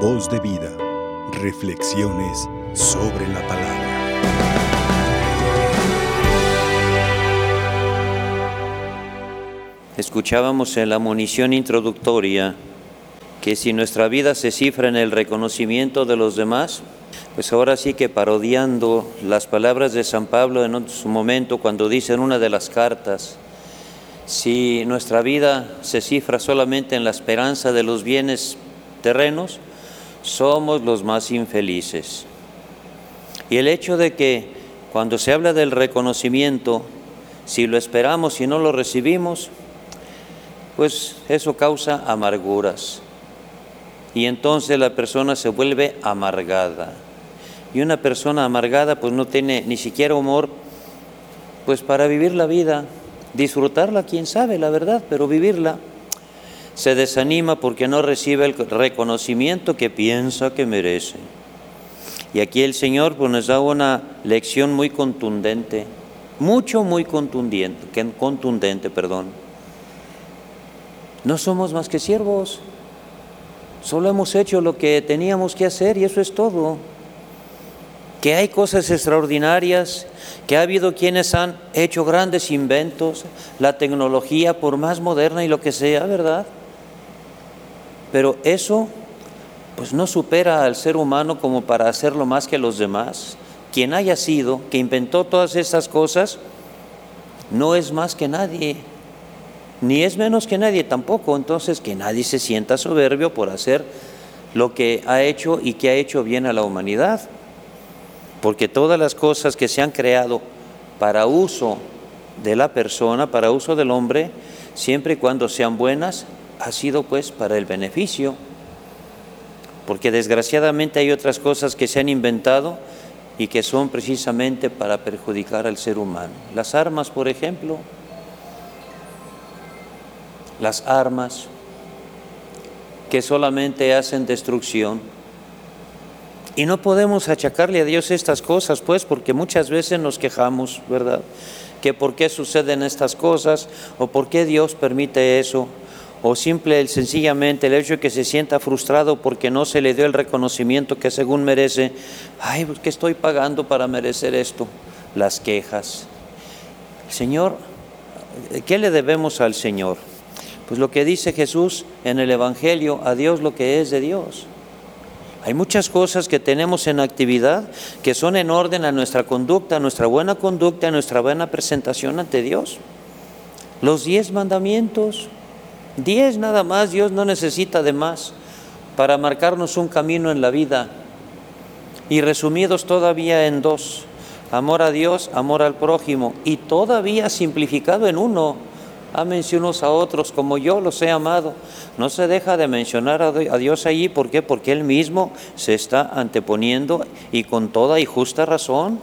Voz de vida. Reflexiones sobre la palabra. Escuchábamos en la munición introductoria que si nuestra vida se cifra en el reconocimiento de los demás, pues ahora sí que parodiando las palabras de San Pablo en su momento cuando dice en una de las cartas, si nuestra vida se cifra solamente en la esperanza de los bienes terrenos, somos los más infelices. Y el hecho de que cuando se habla del reconocimiento, si lo esperamos y no lo recibimos, pues eso causa amarguras. Y entonces la persona se vuelve amargada. Y una persona amargada pues no tiene ni siquiera humor pues para vivir la vida, disfrutarla, quién sabe, la verdad, pero vivirla. Se desanima porque no recibe el reconocimiento que piensa que merece. Y aquí el Señor pues, nos da una lección muy contundente, mucho, muy contundente, contundente, perdón. No somos más que siervos, solo hemos hecho lo que teníamos que hacer y eso es todo que hay cosas extraordinarias, que ha habido quienes han hecho grandes inventos, la tecnología por más moderna y lo que sea, ¿verdad? Pero eso pues no supera al ser humano como para hacerlo más que los demás. Quien haya sido, que inventó todas estas cosas, no es más que nadie, ni es menos que nadie tampoco. Entonces, que nadie se sienta soberbio por hacer lo que ha hecho y que ha hecho bien a la humanidad porque todas las cosas que se han creado para uso de la persona, para uso del hombre, siempre y cuando sean buenas, ha sido pues para el beneficio. Porque desgraciadamente hay otras cosas que se han inventado y que son precisamente para perjudicar al ser humano. Las armas, por ejemplo, las armas que solamente hacen destrucción, y no podemos achacarle a Dios estas cosas, pues, porque muchas veces nos quejamos, ¿verdad? Que por qué suceden estas cosas o por qué Dios permite eso. O simple, sencillamente, el hecho de que se sienta frustrado porque no se le dio el reconocimiento que según merece. Ay, pues, ¿qué estoy pagando para merecer esto? Las quejas. Señor, ¿qué le debemos al Señor? Pues lo que dice Jesús en el Evangelio, a Dios lo que es de Dios. Hay muchas cosas que tenemos en actividad que son en orden a nuestra conducta, a nuestra buena conducta, a nuestra buena presentación ante Dios. Los diez mandamientos, diez nada más, Dios no necesita de más para marcarnos un camino en la vida. Y resumidos todavía en dos, amor a Dios, amor al prójimo, y todavía simplificado en uno, Ámense unos a otros como yo los he amado. No se deja de mencionar a Dios allí. ¿Por qué? Porque Él mismo se está anteponiendo y con toda y justa razón.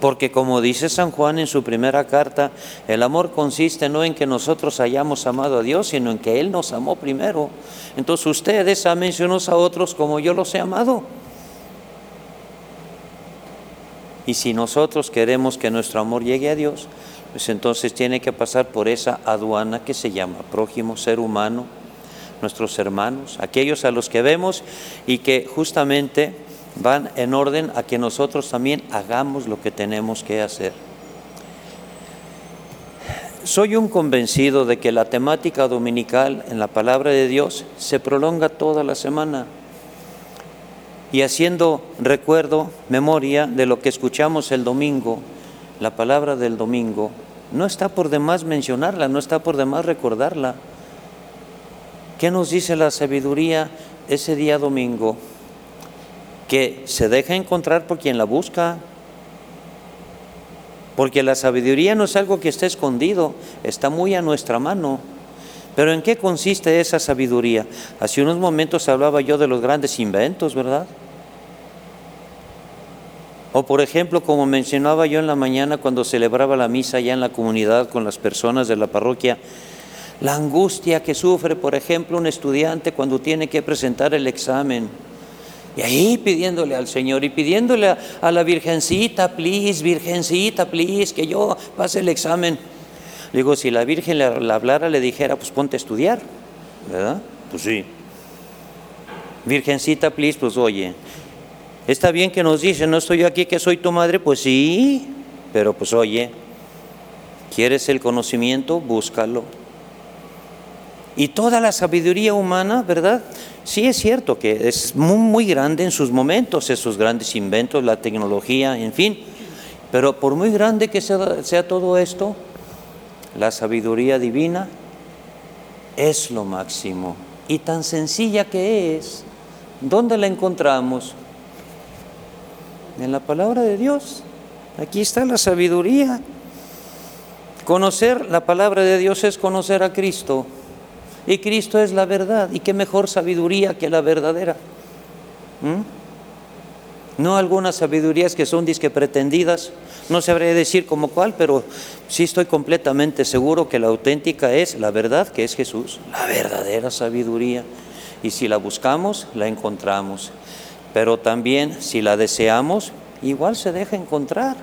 Porque como dice San Juan en su primera carta, el amor consiste no en que nosotros hayamos amado a Dios, sino en que Él nos amó primero. Entonces ustedes ámense unos a otros como yo los he amado. Y si nosotros queremos que nuestro amor llegue a Dios, pues entonces tiene que pasar por esa aduana que se llama prójimo, ser humano, nuestros hermanos, aquellos a los que vemos y que justamente van en orden a que nosotros también hagamos lo que tenemos que hacer. Soy un convencido de que la temática dominical en la palabra de Dios se prolonga toda la semana y haciendo recuerdo, memoria de lo que escuchamos el domingo, la palabra del domingo, no está por demás mencionarla, no está por demás recordarla. ¿Qué nos dice la sabiduría ese día domingo? Que se deja encontrar por quien la busca. Porque la sabiduría no es algo que esté escondido, está muy a nuestra mano. Pero ¿en qué consiste esa sabiduría? Hace unos momentos hablaba yo de los grandes inventos, ¿verdad? O por ejemplo, como mencionaba yo en la mañana cuando celebraba la misa ya en la comunidad con las personas de la parroquia, la angustia que sufre, por ejemplo, un estudiante cuando tiene que presentar el examen. Y ahí pidiéndole al Señor y pidiéndole a, la Virgencita, please, Virgencita, please, que yo pase el examen. Digo, si la Virgen le, le hablara, le dijera, pues ponte a estudiar, ¿verdad? Pues sí. Virgencita, please, pues oye, está bien que nos dice, no estoy aquí que soy tu madre, pues sí, pero pues oye, ¿quieres el conocimiento? Búscalo. Y toda la sabiduría humana, ¿verdad? Sí es cierto que es muy, grande en sus momentos, esos grandes inventos, la tecnología, en fin. Pero por muy grande que sea todo esto, la sabiduría divina es lo máximo. Y tan sencilla que es, ¿dónde la encontramos? En la palabra de Dios. Aquí está la sabiduría. Conocer la palabra de Dios es conocer a Cristo. Y Cristo es la verdad. ¿Y qué mejor sabiduría que la verdadera? ¿Mm? No algunas sabidurías que son disque pretendidas. No sabría decir como cuál, pero sí estoy completamente seguro que la auténtica es la verdad, que es Jesús, la verdadera sabiduría. Y si la buscamos, la encontramos. Pero también si la deseamos, igual se deja encontrar.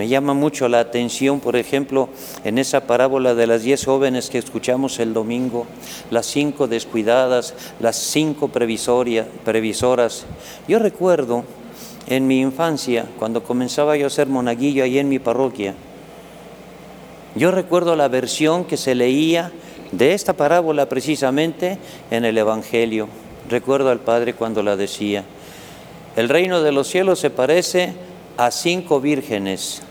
Me llama mucho la atención, por ejemplo, en esa parábola de las diez jóvenes que escuchamos el domingo, las cinco descuidadas, las cinco previsoras. Yo recuerdo en mi infancia, cuando comenzaba yo a ser monaguillo ahí en mi parroquia, yo recuerdo la versión que se leía de esta parábola precisamente en el Evangelio. Recuerdo al Padre cuando la decía. El reino de los cielos se parece a cinco vírgenes,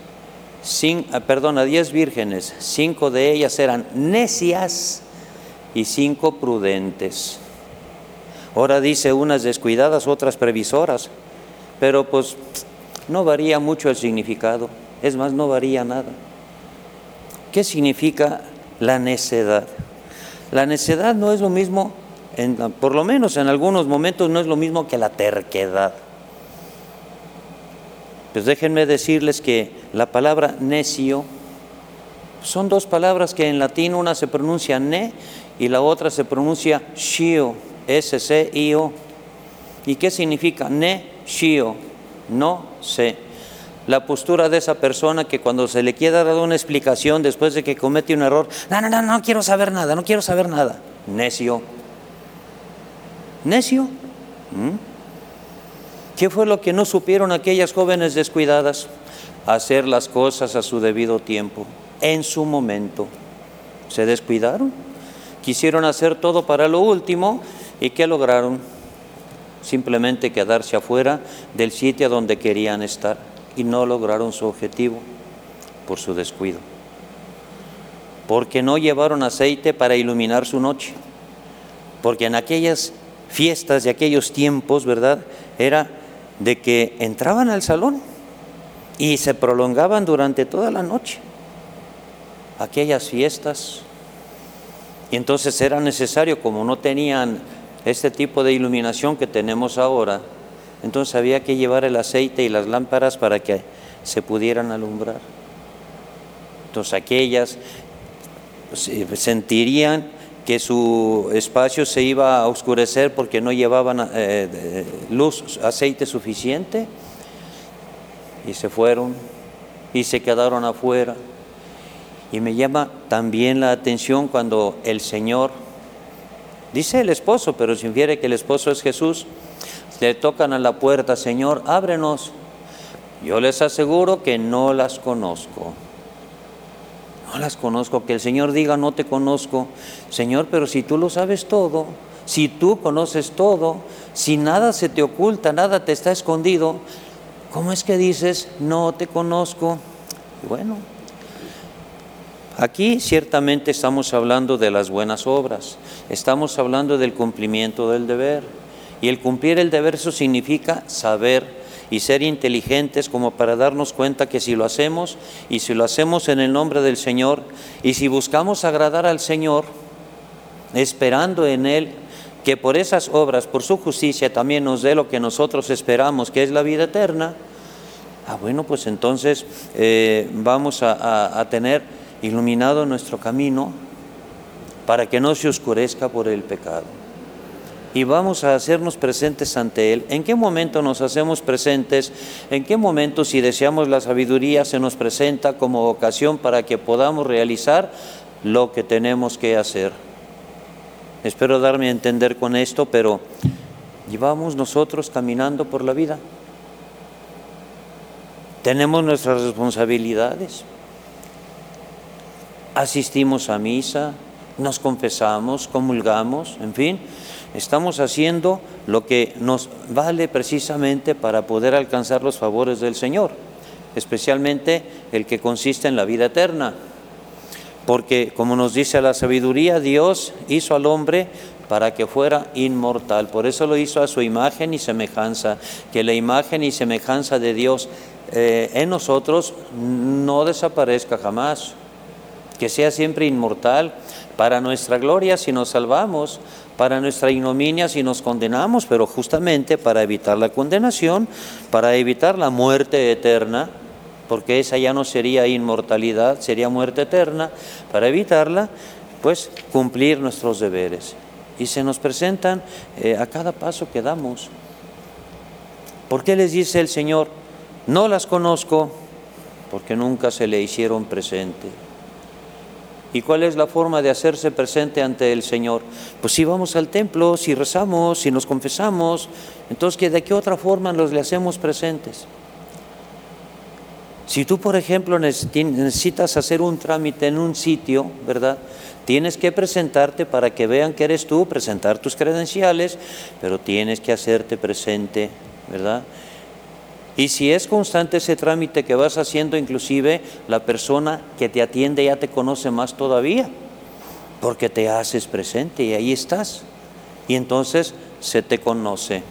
ah, perdón, a diez vírgenes, cinco de ellas eran necias y cinco prudentes. Ahora dice unas descuidadas, otras previsoras, pero pues no varía mucho el significado, es más, no varía nada. ¿Qué significa la necedad? La necedad no es lo mismo, por lo menos en algunos momentos no es lo mismo que la terquedad. Pues déjenme decirles que la palabra necio son dos palabras que en latín una se pronuncia ne y la otra se pronuncia shio, S-C-I-O. ¿Y qué significa ne, shio? No sé. La postura de esa persona que cuando se le quiera dar una explicación después de que comete un error, no, no, no, no quiero saber nada, no quiero saber nada. Necio. Necio. ¿Mm? ¿Qué fue lo que no supieron aquellas jóvenes descuidadas? Hacer las cosas a su debido tiempo, en su momento. Se descuidaron, quisieron hacer todo para lo último y ¿qué lograron? Simplemente quedarse afuera del sitio donde querían estar y no lograron su objetivo por su descuido. Porque no llevaron aceite para iluminar su noche. Porque en aquellas fiestas de aquellos tiempos, ¿verdad? Era de que entraban al salón y se prolongaban durante toda la noche aquellas fiestas. Y entonces era necesario, como no tenían este tipo de iluminación que tenemos ahora, entonces había que llevar el aceite y las lámparas para que se pudieran alumbrar. Entonces aquellas sentirían que su espacio se iba a oscurecer porque no llevaban eh, luz, aceite suficiente, y se fueron y se quedaron afuera. Y me llama también la atención cuando el Señor, dice el esposo, pero se infiere que el esposo es Jesús, le tocan a la puerta, Señor, ábrenos. Yo les aseguro que no las conozco. No las conozco. Que el Señor diga, no te conozco. Señor, pero si tú lo sabes todo, si tú conoces todo, si nada se te oculta, nada te está escondido, ¿cómo es que dices, no te conozco? bueno, aquí ciertamente estamos hablando de las buenas obras, estamos hablando del cumplimiento del deber. Y el cumplir el deber eso significa saber y ser inteligentes como para darnos cuenta que si lo hacemos y si lo hacemos en el nombre del Señor y si buscamos agradar al Señor, esperando en Él que por esas obras, por su justicia, también nos dé lo que nosotros esperamos, que es la vida eterna, ah, bueno, pues entonces eh, vamos a tener iluminado nuestro camino para que no se oscurezca por el pecado y vamos a hacernos presentes ante Él. ¿En qué momento nos hacemos presentes? ¿En qué momento, si deseamos la sabiduría, se nos presenta como ocasión para que podamos realizar lo que tenemos que hacer? Espero darme a entender con esto, pero llevamos nosotros caminando por la vida. Tenemos nuestras responsabilidades. Asistimos a misa, nos confesamos, comulgamos, en fin, estamos haciendo lo que nos vale precisamente para poder alcanzar los favores del Señor, especialmente el que consiste en la vida eterna. Porque como nos dice la sabiduría, Dios hizo al hombre para que fuera inmortal. Por eso lo hizo a su imagen y semejanza, que la imagen y semejanza de Dios eh, en nosotros no desaparezca jamás, que sea siempre inmortal, para nuestra gloria si nos salvamos, para nuestra ignominia si nos condenamos, pero justamente para evitar la condenación, para evitar la muerte eterna, porque esa ya no sería inmortalidad, sería muerte eterna, para evitarla, pues cumplir nuestros deberes. Y se nos presentan eh, a cada paso que damos. ¿Por qué les dice el Señor? No las conozco porque nunca se le hicieron presente. ¿Y cuál es la forma de hacerse presente ante el Señor? Pues si vamos al templo, si rezamos, si nos confesamos, entonces ¿de qué otra forma nos le hacemos presentes? Si tú, por ejemplo, necesitas hacer un trámite en un sitio, ¿verdad? Tienes que presentarte para que vean que eres tú, presentar tus credenciales, pero tienes que hacerte presente, ¿verdad? Y si es constante ese trámite que vas haciendo, inclusive la persona que te atiende ya te conoce más todavía, porque te haces presente y ahí estás. Y entonces se te conoce.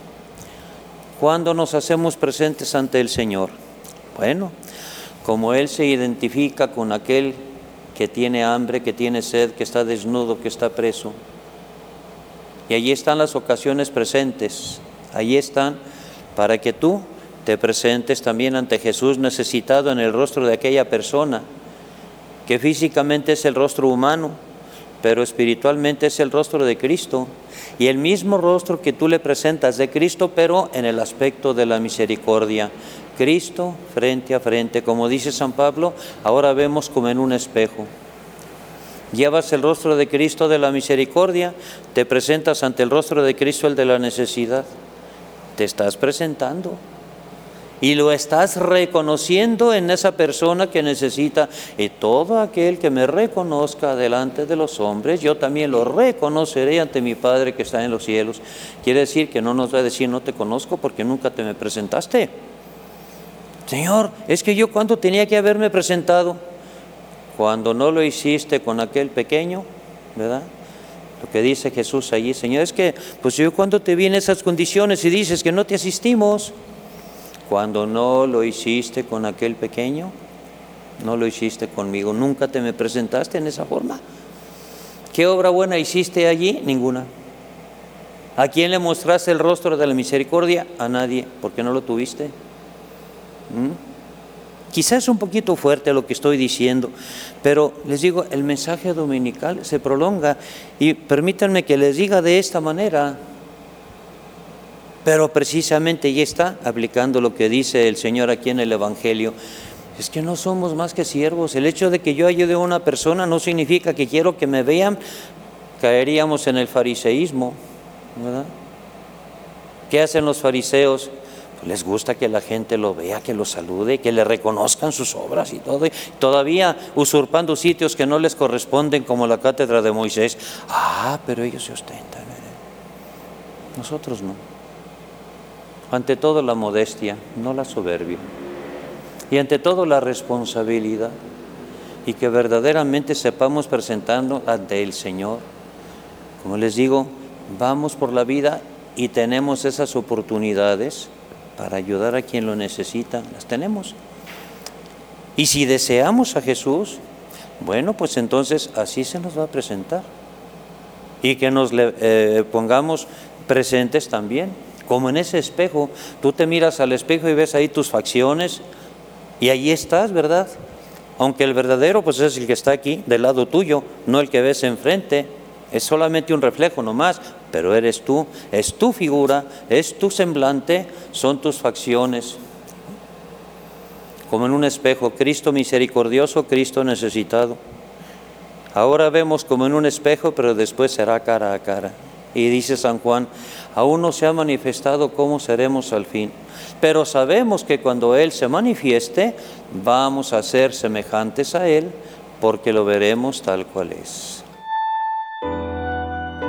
¿Cuándo nos hacemos presentes ante el Señor? Bueno, como Él se identifica con aquel que tiene hambre, que tiene sed, que está desnudo, que está preso. Y allí están las ocasiones presentes, allí están para que tú te presentes también ante Jesús necesitado en el rostro de aquella persona, que físicamente es el rostro humano, pero espiritualmente es el rostro de Cristo. Y el mismo rostro que tú le presentas de Cristo, pero en el aspecto de la misericordia. Cristo frente a frente. Como dice San Pablo, ahora vemos como en un espejo. Llevas el rostro de Cristo de la misericordia, te presentas ante el rostro de Cristo el de la necesidad. Te estás presentando y lo estás reconociendo en esa persona que necesita. Y todo aquel que me reconozca delante de los hombres, yo también lo reconoceré ante mi Padre que está en los cielos. Quiere decir que no nos va a decir no te conozco porque nunca te me presentaste. Señor, es que yo cuando tenía que haberme presentado, cuando no lo hiciste con aquel pequeño, ¿verdad? Lo que dice Jesús allí, Señor, es que pues yo cuando te vi en esas condiciones y dices que no te asistimos, cuando no lo hiciste con aquel pequeño, no lo hiciste conmigo, nunca te me presentaste en esa forma. ¿Qué obra buena hiciste allí? Ninguna. ¿A quién le mostraste el rostro de la misericordia? A nadie, porque no lo tuviste. ¿Mm? Quizás es un poquito fuerte lo que estoy diciendo, pero les digo, el mensaje dominical se prolonga y permítanme que les diga de esta manera, pero precisamente ya está aplicando lo que dice el Señor aquí en el Evangelio. Es que no somos más que siervos. El hecho de que yo ayude a una persona no significa que quiero que me vean. Caeríamos en el fariseísmo. ¿verdad? ¿Qué hacen los fariseos? Les gusta que la gente lo vea, que lo salude, que le reconozcan sus obras y todo. todavía usurpando sitios que no les corresponden, como la cátedra de Moisés. Ah, pero ellos se ostentan. Nosotros no. Ante todo la modestia, no la soberbia. Y ante todo la responsabilidad. Y que verdaderamente sepamos presentando ante el Señor. Como les digo, vamos por la vida y tenemos esas oportunidades para ayudar a quien lo necesita, las tenemos. Y si deseamos a Jesús, bueno, pues entonces así se nos va a presentar. Y que nos le, eh, pongamos presentes también, como en ese espejo. Tú te miras al espejo y ves ahí tus facciones y ahí estás, ¿verdad? Aunque el verdadero pues es el que está aquí, del lado tuyo, no el que ves enfrente. Es solamente un reflejo nomás, pero eres tú, es tu figura, es tu semblante, son tus facciones. Como en un espejo, Cristo misericordioso, Cristo necesitado. Ahora vemos como en un espejo, pero después será cara a cara. Y dice San Juan, aún no se ha manifestado cómo seremos al fin, pero sabemos que cuando Él se manifieste, vamos a ser semejantes a Él, porque lo veremos tal cual es.